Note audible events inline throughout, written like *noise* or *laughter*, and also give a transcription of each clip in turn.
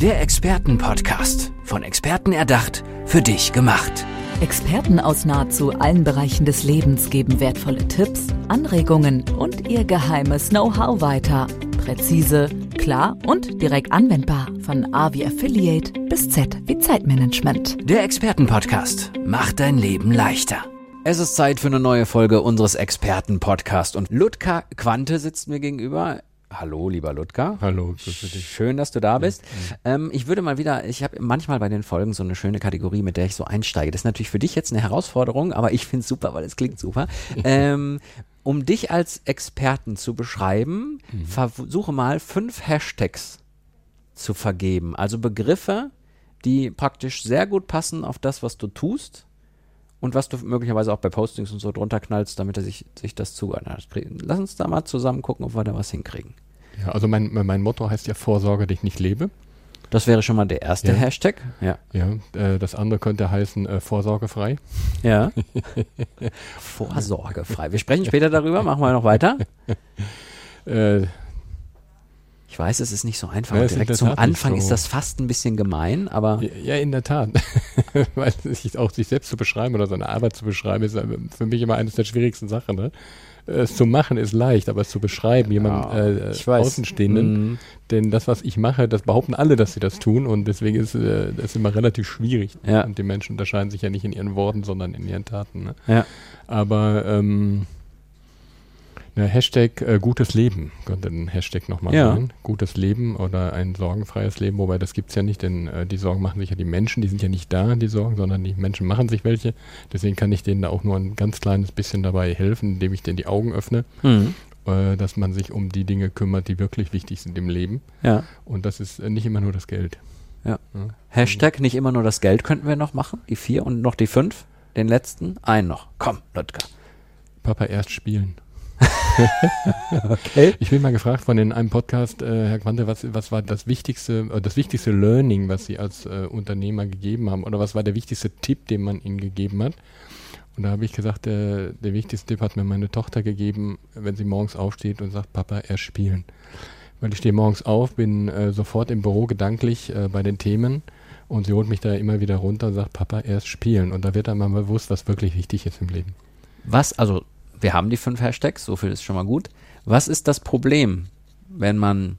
Der Expertenpodcast. Von Experten erdacht, für dich gemacht. Experten aus nahezu allen Bereichen des Lebens geben wertvolle Tipps, Anregungen und ihr geheimes Know-how weiter. Präzise, klar und direkt anwendbar. Von A wie Affiliate bis Z wie Zeitmanagement. Der Expertenpodcast macht dein Leben leichter. Es ist Zeit für eine neue Folge unseres Expertenpodcasts und Ludger Quante sitzt mir gegenüber. Hallo, lieber Ludger. Hallo, grüße dich. Schön, dass du da bist. Ähm, ich würde mal wieder, ich habe manchmal bei den Folgen so eine schöne Kategorie, mit der ich so einsteige. Das ist natürlich für dich jetzt eine Herausforderung, aber ich finde es super, weil es klingt super. *laughs* ähm, um dich als Experten zu beschreiben, Mhm. versuche mal fünf Hashtags zu vergeben. Also Begriffe, die praktisch sehr gut passen auf das, was du tust und was du möglicherweise auch bei Postings und so drunter knallst, damit er sich, sich das zuordnet. Lass uns da mal zusammen gucken, ob wir da was hinkriegen. Ja, also mein, mein Motto heißt ja Vorsorge, dich nicht lebe. Das wäre schon mal der erste Ja. Hashtag. Ja. Ja, äh, das andere könnte heißen äh, vorsorgefrei. Ja. *laughs* Vorsorgefrei. Wir sprechen später darüber, machen wir noch weiter. *laughs* Äh, Ich weiß, es ist nicht so einfach. Ja, Direkt zum Anfang so. ist das fast ein bisschen gemein, aber ja, in der Tat. *laughs* Weil sich auch sich selbst zu beschreiben oder seine Arbeit zu beschreiben, ist für mich immer eines der schwierigsten Sachen. Ne? Es zu machen ist leicht, aber es zu beschreiben, jemand äh. Außenstehenden, Mhm. denn das, was ich mache, das behaupten alle, dass sie das tun und deswegen ist äh, das immer relativ schwierig. Ja. Und die Menschen unterscheiden sich ja nicht in ihren Worten, sondern in ihren Taten. Ne? ja. Aber ähm, ne, Hashtag äh, gutes Leben könnte ein Hashtag nochmal Ja. sein. Gutes Leben oder ein sorgenfreies Leben, wobei das gibt's ja nicht, denn äh, die Sorgen machen sich ja die Menschen, die sind ja nicht da, die Sorgen, sondern die Menschen machen sich welche. Deswegen kann ich denen da auch nur ein ganz kleines bisschen dabei helfen, indem ich denen die Augen öffne, Mhm. äh, dass man sich um die Dinge kümmert, die wirklich wichtig sind im Leben. ja. Und das ist äh, nicht immer nur das Geld. Ja. Hashtag nicht immer nur das Geld könnten wir noch machen. Die vier und noch die fünf. Den letzten. Einen noch. Komm, Ludger. Papa erst spielen. *laughs* Okay. Ich bin mal gefragt von in einem Podcast, äh, Herr Quante, was, was war das wichtigste, äh, das wichtigste Learning, was Sie als äh, Unternehmer gegeben haben? Oder was war der wichtigste Tipp, den man Ihnen gegeben hat? Und da habe ich gesagt, äh, der wichtigste Tipp hat mir meine Tochter gegeben, wenn sie morgens aufsteht und sagt, Papa, erst spielen. Weil ich stehe morgens auf, bin äh, sofort im Büro gedanklich äh, bei den Themen und sie holt mich da immer wieder runter und sagt, Papa, erst spielen. Und da wird dann mal bewusst, was wirklich wichtig ist im Leben. Was, also, wir haben die fünf Hashtags, so viel ist schon mal gut. Was ist das Problem, wenn man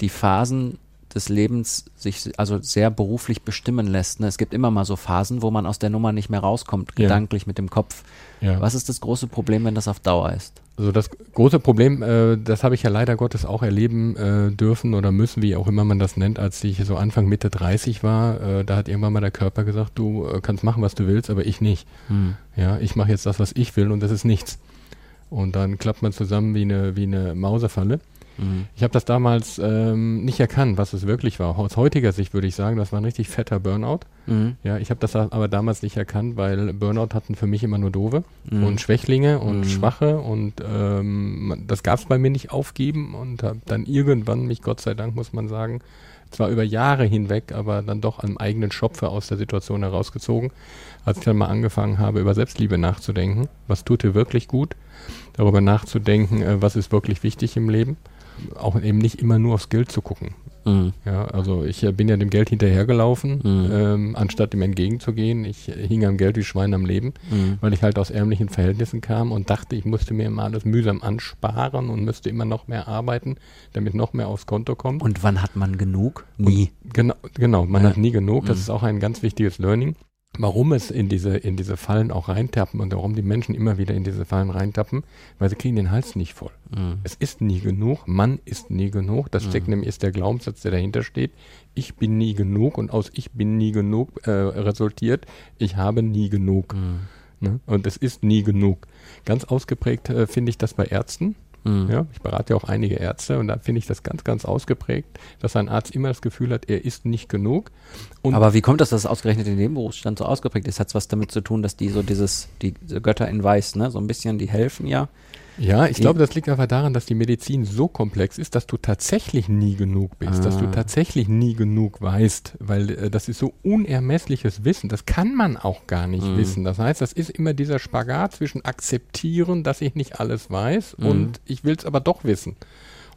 die Phasen des Lebens sich also sehr beruflich bestimmen lässt? Ne? Es gibt immer mal so Phasen, wo man aus der Nummer nicht mehr rauskommt, Ja. gedanklich mit dem Kopf. Ja. Was ist das große Problem, wenn das auf Dauer ist? Also das große Problem, äh, das habe ich ja leider Gottes auch erleben äh, dürfen oder müssen, wie auch immer man das nennt, als ich so Anfang Mitte 30 war. Äh, da hat irgendwann mal der Körper gesagt, du äh, kannst machen, was du willst, aber ich nicht. Hm. Ja, ich mache jetzt das, was ich will und das ist nichts. Und dann klappt man zusammen wie eine, wie eine Mausefalle. Mhm. Ich habe das damals ähm, nicht erkannt, was es wirklich war. Aus heutiger Sicht würde ich sagen, das war ein richtig fetter Burnout. Mhm. Ja, ich habe das aber damals nicht erkannt, weil Burnout hatten für mich immer nur Doofe Mhm. und Schwächlinge und Mhm. Schwache und ähm, das gab es bei mir nicht aufgeben und habe dann irgendwann mich, Gott sei Dank muss man sagen, zwar über Jahre hinweg, aber dann doch am eigenen Schopfe aus der Situation herausgezogen, als ich dann mal angefangen habe, über Selbstliebe nachzudenken. Was tut dir wirklich gut? Darüber nachzudenken, äh, was ist wirklich wichtig im Leben. Auch eben nicht immer nur aufs Geld zu gucken. Mhm. Ja, also ich äh, bin ja dem Geld hinterhergelaufen, Mhm. ähm, anstatt ihm entgegenzugehen. Ich äh, hing am Geld wie Schwein am Leben, Mhm. weil ich halt aus ärmlichen Verhältnissen kam und dachte, ich musste mir immer alles mühsam ansparen und müsste immer noch mehr arbeiten, damit noch mehr aufs Konto kommt. Und wann hat man genug? Nie. Genau, genau man Ja. hat nie genug. Das Mhm. ist auch ein ganz wichtiges Learning. Warum es in diese, in diese Fallen auch reintappen und warum die Menschen immer wieder in diese Fallen reintappen, weil sie kriegen den Hals nicht voll. Mhm. Es ist nie genug, man ist nie genug. Das steckt nämlich ist der Glaubenssatz, der dahinter steht. Ich bin nie genug und aus ich bin nie genug äh, resultiert, ich habe nie genug. Mhm. Ne? Und es ist nie genug. Ganz ausgeprägt äh, finde ich das bei Ärzten. Mhm. Ja, ich berate ja auch einige Ärzte und da finde ich das ganz, ganz ausgeprägt, dass ein Arzt immer das Gefühl hat, er ist nicht genug. Aber wie kommt das, dass es ausgerechnet in dem Berufsstand so ausgeprägt ist? Hat es was damit zu tun, dass die so dieses, die Götter in Weiß, ne, so ein bisschen, die helfen ja. Ja, ich glaube, das liegt einfach daran, dass die Medizin so komplex ist, dass du tatsächlich nie genug bist, dass du Ah. tatsächlich nie genug weißt, weil äh, das ist so unermessliches Wissen. Das kann man auch gar nicht Mhm. wissen. Das heißt, das ist immer dieser Spagat zwischen akzeptieren, dass ich nicht alles weiß Mhm. und ich will es aber doch wissen.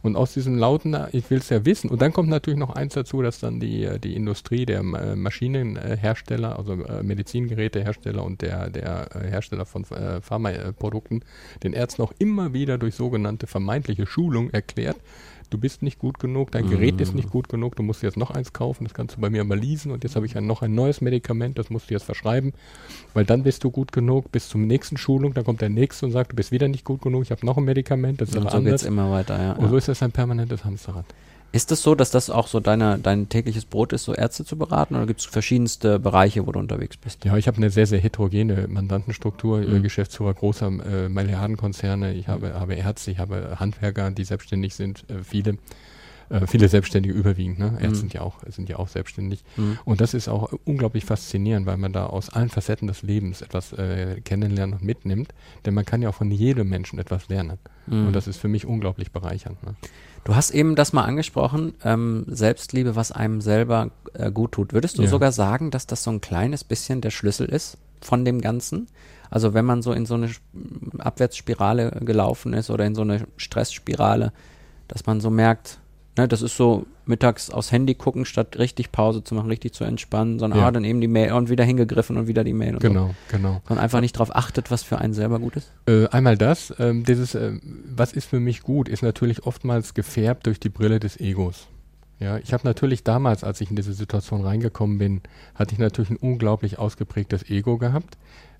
Und aus diesem lauten, ich will es ja wissen. Und dann kommt natürlich noch eins dazu, dass dann die, äh, die Industrie der äh, Maschinenhersteller, also äh, Medizingerätehersteller und der, der Hersteller von Pharmaprodukten den Ärzten auch immer wieder durch sogenannte vermeintliche Schulung erklärt, du bist nicht gut genug, dein Gerät ist nicht gut genug, du musst jetzt noch eins kaufen, das kannst du bei mir mal leasen und jetzt habe ich ein, noch ein neues Medikament, das musst du jetzt verschreiben, weil dann bist du gut genug, bis zum nächsten Schulung, dann kommt der nächste und sagt, du bist wieder nicht gut genug, ich habe noch ein Medikament, das ist Und aber so anders. geht's immer weiter, ja. Und so ist das ein permanentes Hamsterrad. Ist es so, dass das auch so deine, dein tägliches Brot ist, so Ärzte zu beraten? Oder gibt es verschiedenste Bereiche, wo du unterwegs bist? Ja, ich habe eine sehr, sehr heterogene Mandantenstruktur, Mhm. Geschäftsführer großer äh, Milliardenkonzerne, ich habe, habe Ärzte, ich habe Handwerker, die selbstständig sind, äh, viele, äh, viele Selbstständige überwiegend, ne? Ärzte Mhm. sind ja auch, sind ja auch selbstständig. Mhm. Und das ist auch unglaublich faszinierend, weil man da aus allen Facetten des Lebens etwas äh, kennenlernt und mitnimmt, denn man kann ja auch von jedem Menschen etwas lernen. Mhm. Und das ist für mich unglaublich bereichernd. Ne? Du hast eben das mal angesprochen, ähm, Selbstliebe, was einem selber äh, gut tut. Würdest du Ja. sogar sagen, dass das so ein kleines bisschen der Schlüssel ist von dem Ganzen? Also wenn man so in so eine Abwärtsspirale gelaufen ist oder in so eine Stressspirale, dass man so merkt, ne, das ist so mittags aufs Handy gucken, statt richtig Pause zu machen, richtig zu entspannen, sondern Ja. ah, dann eben die Mail und wieder hingegriffen und wieder die Mail und so. Genau, genau. Und einfach nicht darauf achtet, was für einen selber gut ist. Äh, einmal das, ähm, dieses, äh, was ist für mich gut, ist natürlich oftmals gefärbt durch die Brille des Egos. Ja, ich habe natürlich damals, als ich in diese Situation reingekommen bin, hatte ich natürlich ein unglaublich ausgeprägtes Ego gehabt,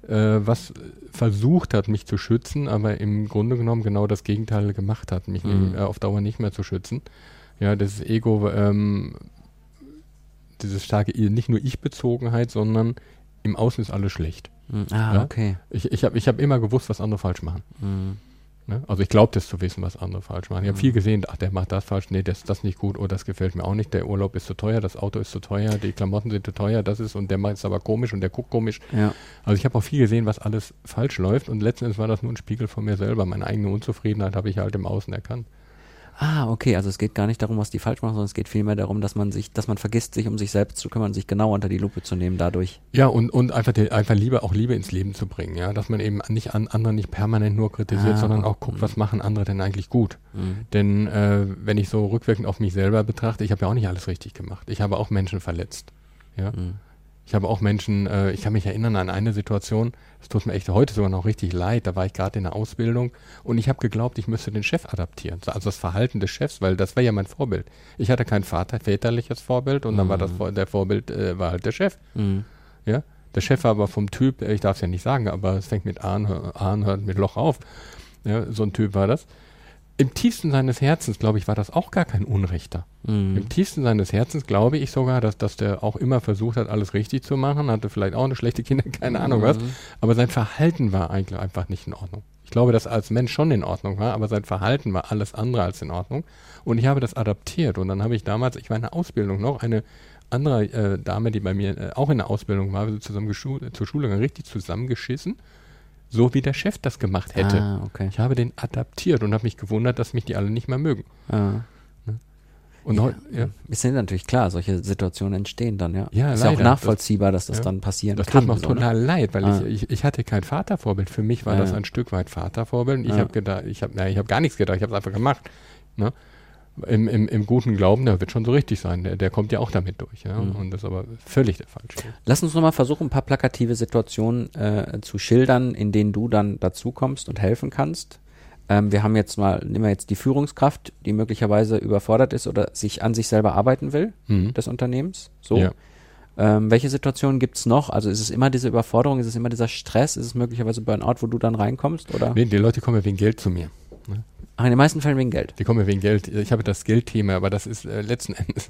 äh, was versucht hat, mich zu schützen, aber im Grunde genommen genau das Gegenteil gemacht hat, mich Mhm. äh, auf Dauer nicht mehr zu schützen. Ja, das Ego, ähm, dieses starke, nicht nur Ich-Bezogenheit, sondern im Außen ist alles schlecht. Mhm. Ah, Ja? okay. Ich, ich habe ich hab immer gewusst, was andere falsch machen. Mhm. Ne? Also ich glaubte es zu wissen, was andere falsch machen. Ich habe Mhm. viel gesehen, ach, der macht das falsch, nee, das ist das nicht gut, oh, das gefällt mir auch nicht, der Urlaub ist zu teuer, das Auto ist zu teuer, die Klamotten sind zu teuer, das ist und der macht es aber komisch und der guckt komisch. Ja. Also ich habe auch viel gesehen, was alles falsch läuft und letzten Endes war das nur ein Spiegel von mir selber. Meine eigene Unzufriedenheit habe ich halt im Außen erkannt. Ah, okay, also es geht gar nicht darum, was die falsch machen, sondern es geht vielmehr darum, dass man sich, dass man vergisst, sich um sich selbst zu kümmern, sich genau unter die Lupe zu nehmen dadurch. Ja, und, und einfach, die, einfach Liebe, auch Liebe ins Leben zu bringen, ja, dass man eben nicht an andere nicht permanent nur kritisiert, Ah, sondern auch guckt, mhm. was machen andere denn eigentlich gut. Mhm. Denn äh, wenn ich so rückwirkend auf mich selber betrachte, ich habe ja auch nicht alles richtig gemacht. Ich habe auch Menschen verletzt. Ja? Mhm. Ich habe auch Menschen, äh, ich kann mich erinnern an eine Situation, es tut mir echt heute sogar noch richtig leid, da war ich gerade in der Ausbildung und ich habe geglaubt, ich müsste den Chef adaptieren, also das Verhalten des Chefs, weil das war ja mein Vorbild. Ich hatte kein Vater, väterliches Vorbild und dann war das Mhm. Der Vorbild äh, war halt der Chef. Mhm. Ja? Der Chef war aber vom Typ, äh, ich darf es ja nicht sagen, aber es fängt mit A an, hör- A an, hört mit Loch auf. Ja, so ein Typ war das. Im tiefsten seines Herzens, glaube ich, war das auch gar kein Unrechter. Mhm. Im tiefsten seines Herzens glaube ich sogar, dass, dass der auch immer versucht hat, alles richtig zu machen, hatte vielleicht auch eine schlechte Kinder, *laughs* keine Ahnung was, Mhm. aber sein Verhalten war eigentlich einfach nicht in Ordnung. Ich glaube, dass er als Mensch schon in Ordnung war, aber sein Verhalten war alles andere als in Ordnung. Und ich habe das adaptiert. Und dann habe ich damals, ich war in der Ausbildung noch, eine andere äh, Dame, die bei mir äh, auch in der Ausbildung war, wir sind zusammen zur Schule gegangen, richtig zusammengeschissen, so wie der Chef das gemacht hätte. Ah, okay. Ich habe den adaptiert und habe mich gewundert, dass mich die alle nicht mehr mögen. Ah. Und Ja. ja. Ist ja natürlich klar, solche Situationen entstehen dann, ja. Ja, ist ja auch leider. nachvollziehbar, dass das ja. dann passieren Das kann. tut mir auch so, ne? total leid, weil Ah. ich, ich, ich hatte kein Vatervorbild. Für mich war Ja. das ein Stück weit Vatervorbild. Ich Ja. habe gedacht, ich habe ich hab gar nichts gedacht, ich habe es einfach gemacht. Ne? Im, im, Im guten Glauben, der wird schon so richtig sein. Der, der kommt ja auch damit durch. Ja? Mhm. Und das ist aber völlig der falsche. Weg. Lass uns nochmal versuchen, ein paar plakative Situationen äh, zu schildern, in denen du dann dazukommst und helfen kannst. Ähm, wir haben jetzt mal, nehmen wir jetzt die Führungskraft, die möglicherweise überfordert ist oder sich an sich selber arbeiten will, Mhm. des Unternehmens. So. Ja. Ähm, welche Situationen gibt es noch? Also ist es immer diese Überforderung, ist es immer dieser Stress, ist es möglicherweise Burnout, wo du dann reinkommst? Oder? Nee, die Leute kommen ja wegen Geld zu mir. Ach, in den meisten Fällen wegen Geld. Die kommen ja wegen Geld. Ich habe das Geldthema, aber das ist äh, letzten Endes.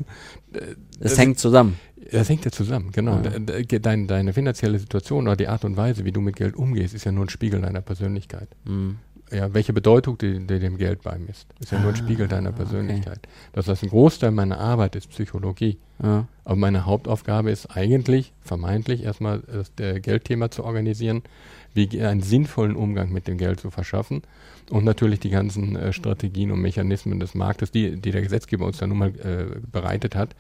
äh, Das, hängt zusammen. Das hängt ja zusammen, genau. Ja. De- de- Deine, deine finanzielle Situation oder die Art und Weise, wie du mit Geld umgehst, ist ja nur ein Spiegel deiner Persönlichkeit. Mhm. Ja, welche Bedeutung du dem Geld beimisst, ist ja nur ein Ah, Spiegel deiner okay. Persönlichkeit. Das heißt, ein Großteil meiner Arbeit ist Psychologie. Ja. Aber meine Hauptaufgabe ist eigentlich, vermeintlich, erstmal das Geldthema zu organisieren, wie einen sinnvollen Umgang mit dem Geld zu verschaffen und natürlich die ganzen äh, Strategien und Mechanismen des Marktes, die, die der Gesetzgeber uns dann nun mal äh, bereitet hat,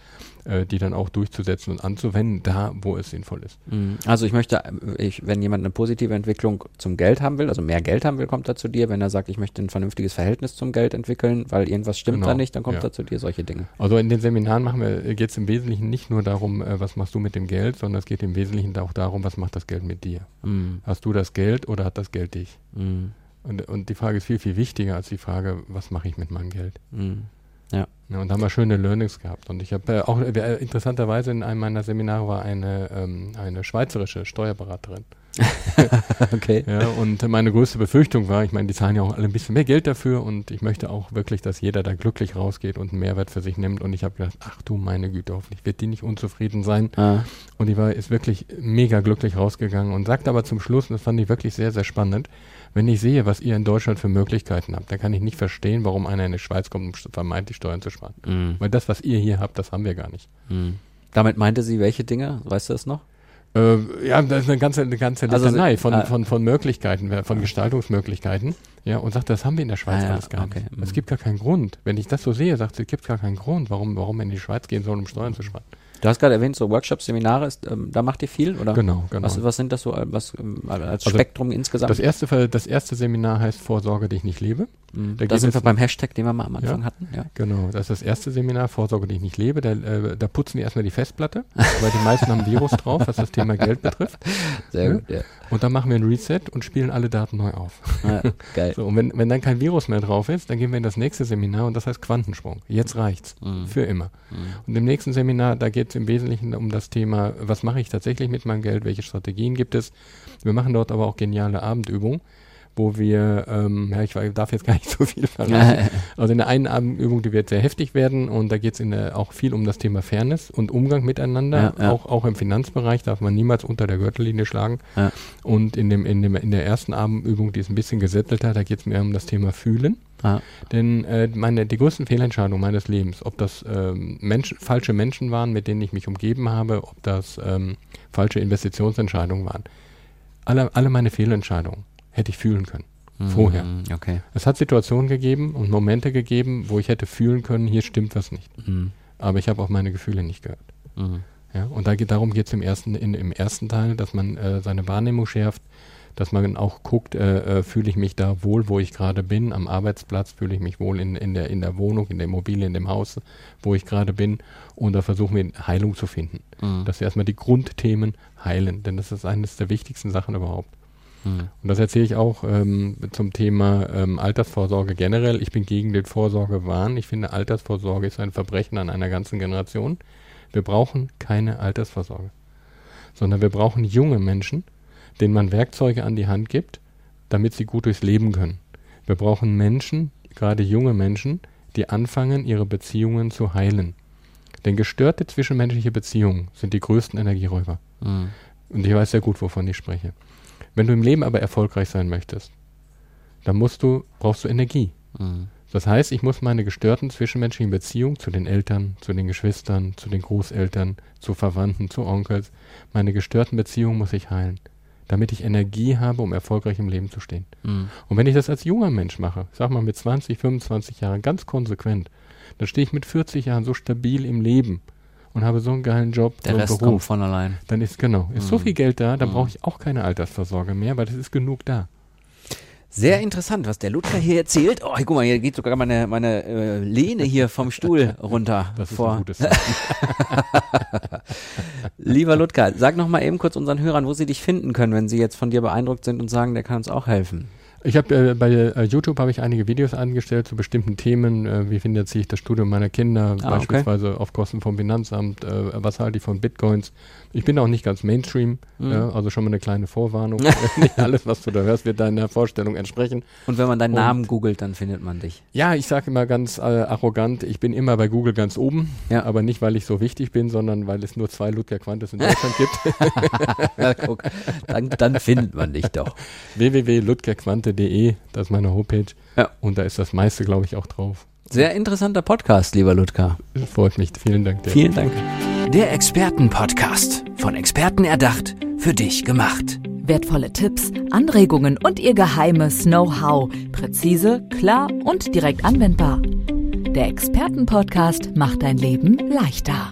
äh, die dann auch durchzusetzen und anzuwenden, da wo es sinnvoll ist. Mhm. Also ich möchte, äh, ich, wenn jemand eine positive Entwicklung zum Geld haben will, also mehr Geld haben will, kommt er zu dir. Wenn er sagt, ich möchte ein vernünftiges Verhältnis zum Geld entwickeln, weil irgendwas stimmt Genau, da nicht, dann kommt ja. er zu dir, solche Dinge. Also in den Seminaren machen wir, geht es im Wesentlichen nicht nur darum, äh, was machst du mit dem Geld, sondern es geht im Wesentlichen auch darum, was macht das Geld mit dir. Mhm. Hast du das Geld oder hat das Geld dich? Mhm. Und, und die Frage ist viel, viel wichtiger als die Frage, was mache ich mit meinem Geld? Mhm. Ja, und da haben wir schöne Learnings gehabt. Und ich habe äh, auch, äh, interessanterweise in einem meiner Seminare war eine, ähm, eine schweizerische Steuerberaterin. *laughs* Okay. Ja, und meine größte Befürchtung war, ich meine, die zahlen ja auch alle ein bisschen mehr Geld dafür und ich möchte auch wirklich, dass jeder da glücklich rausgeht und einen Mehrwert für sich nimmt. Und ich habe gedacht, ach du meine Güte, hoffentlich wird die nicht unzufrieden sein. Ah. Und die war, ist wirklich mega glücklich rausgegangen und sagt aber zum Schluss, und das fand ich wirklich sehr, sehr spannend, wenn ich sehe, was ihr in Deutschland für Möglichkeiten habt, dann kann ich nicht verstehen, warum einer in die Schweiz kommt, um vermeintlich Steuern zu sparen. Mhm. Weil das, was ihr hier habt, das haben wir gar nicht. Mhm. Damit meinte sie welche Dinge? Weißt du das noch? Äh, ja, das ist eine ganze, eine ganze Also Litanei sie- von, ah. von, von Möglichkeiten, äh, von Gestaltungsmöglichkeiten. Ja, und sagt, das haben wir in der Schweiz Ah, ja, alles gar okay, nicht. mhm. Es gibt gar keinen Grund. Wenn ich das so sehe, sagt sie, es gibt gar keinen Grund, warum, warum wir in die Schweiz gehen sollen, um Steuern zu sparen. Du hast gerade erwähnt, so Workshops, Seminare, ist, ähm, da macht ihr viel, oder? Genau, genau. Was, was sind das so äh, was, ähm, als Also, Spektrum insgesamt? Das erste, das erste Seminar heißt Vorsorge, die ich nicht lebe. Mhm. da da sind wir beim Hashtag, den wir mal am Anfang Ja. hatten. Ja. Genau, das ist das erste Seminar, Vorsorge, die ich nicht lebe. Da, äh, da putzen wir erstmal die Festplatte, weil die meisten haben Virus drauf, was das Thema Geld betrifft. Sehr Ja. gut, ja. Und dann machen wir ein Reset und spielen alle Daten neu auf. ja geil. *laughs* So, und wenn, wenn dann kein Virus mehr drauf ist, dann gehen wir in das nächste Seminar und das heißt Quantensprung. Jetzt reicht's. Mhm. Für immer. Mhm. Und im nächsten Seminar, da geht es im Wesentlichen um das Thema, was mache ich tatsächlich mit meinem Geld, welche Strategien gibt es. Wir machen dort aber auch geniale Abendübungen, wo wir, ähm, ja, ich darf jetzt gar nicht *laughs* so viel verraten. *laughs* Also in der einen Abendübung, die wird sehr heftig werden und da geht es auch viel um das Thema Fairness und Umgang miteinander. Ja, ja. Auch, auch im Finanzbereich darf man niemals unter der Gürtellinie schlagen. Ja. Und in, dem, in, dem, in der ersten Abendübung, die ist ein bisschen gesättelter, da geht es mehr um das Thema Fühlen. Ah. Denn äh, meine, die größten Fehlentscheidungen meines Lebens, ob das ähm, Menschen, falsche Menschen waren, mit denen ich mich umgeben habe, ob das ähm, falsche Investitionsentscheidungen waren, alle, alle meine Fehlentscheidungen hätte ich fühlen können. Vorher. Mhm, Okay. Es hat Situationen gegeben und Momente gegeben, wo ich hätte fühlen können, hier stimmt was nicht. Mhm. Aber ich habe auf meine Gefühle nicht gehört. Mhm. Ja, und da geht, darum geht es im ersten, in, im ersten Teil, dass man äh, seine Wahrnehmung schärft, dass man auch guckt, äh, äh, fühle ich mich da wohl, wo ich gerade bin, am Arbeitsplatz, fühle ich mich wohl in, in, der, in der Wohnung, in der Immobilie, in dem Haus, wo ich gerade bin. Und da versuchen wir Heilung zu finden. Mhm. Dass wir erstmal die Grundthemen heilen, denn das ist eines der wichtigsten Sachen überhaupt. Mhm. Und das erzähle ich auch ähm, zum Thema ähm, Altersvorsorge generell. Ich bin gegen den Vorsorgewahn. Ich finde, Altersvorsorge ist ein Verbrechen an einer ganzen Generation. Wir brauchen keine Altersvorsorge, sondern wir brauchen junge Menschen, denen man Werkzeuge an die Hand gibt, damit sie gut durchs Leben können. Wir brauchen Menschen, gerade junge Menschen, die anfangen, ihre Beziehungen zu heilen. Denn gestörte zwischenmenschliche Beziehungen sind die größten Energieräuber. Mhm. Und ich weiß sehr gut, wovon ich spreche. Wenn du im Leben aber erfolgreich sein möchtest, dann musst du, brauchst du Energie. Mhm. Das heißt, ich muss meine gestörten zwischenmenschlichen Beziehungen zu den Eltern, zu den Geschwistern, zu den Großeltern, zu Verwandten, zu Onkels, meine gestörten Beziehungen muss ich heilen, damit ich Energie habe, um erfolgreich im Leben zu stehen. Mhm. Und wenn ich das als junger Mensch mache, sag mal mit 20, 25 Jahren ganz konsequent, dann stehe ich mit 40 Jahren so stabil im Leben und habe so einen geilen Job, Der so Rest Beruf. kommt von allein. Dann ist genau, ist so Mhm. viel Geld da, dann Mhm. brauche ich auch keine Altersvorsorge mehr, weil es ist genug da. Sehr interessant, was der Ludger hier erzählt. Oh, guck mal, hier geht sogar meine, meine äh, Lehne hier vom Stuhl *laughs* runter. Das ist vor. ein gutes. *laughs* Lieber Ludger, sag noch mal eben kurz unseren Hörern, wo sie dich finden können, wenn sie jetzt von dir beeindruckt sind und sagen, der kann uns auch helfen. Ich habe äh, bei äh, YouTube habe ich einige Videos angestellt zu bestimmten Themen. Äh, wie finanziere ich das Studium meiner Kinder, Ah, okay. beispielsweise auf Kosten vom Finanzamt? Äh, was halte ich von Bitcoins? Ich bin auch nicht ganz Mainstream, Mhm. also schon mal eine kleine Vorwarnung. *laughs* nicht alles, was du da hörst, wird deiner Vorstellung entsprechen. Und wenn man deinen Und- Namen googelt, dann findet man dich. Ja, ich sage immer ganz äh, arrogant, ich bin immer bei Google ganz oben, Ja. aber nicht, weil ich so wichtig bin, sondern weil es nur zwei Ludger Quantes in Deutschland gibt. *laughs* Ja, guck, dann, dann findet man dich doch. *laughs* www.lutkarate.de, das ist meine Homepage. Ja. Und da ist das meiste, glaube ich, auch drauf. Sehr interessanter Podcast, lieber Ludka. Freut mich. Vielen Dank. Dir. Vielen Dank. Der Expertenpodcast. Von Experten erdacht, für dich gemacht. Wertvolle Tipps, Anregungen und ihr geheimes Know-how. Präzise, klar und direkt anwendbar. Der Expertenpodcast macht dein Leben leichter.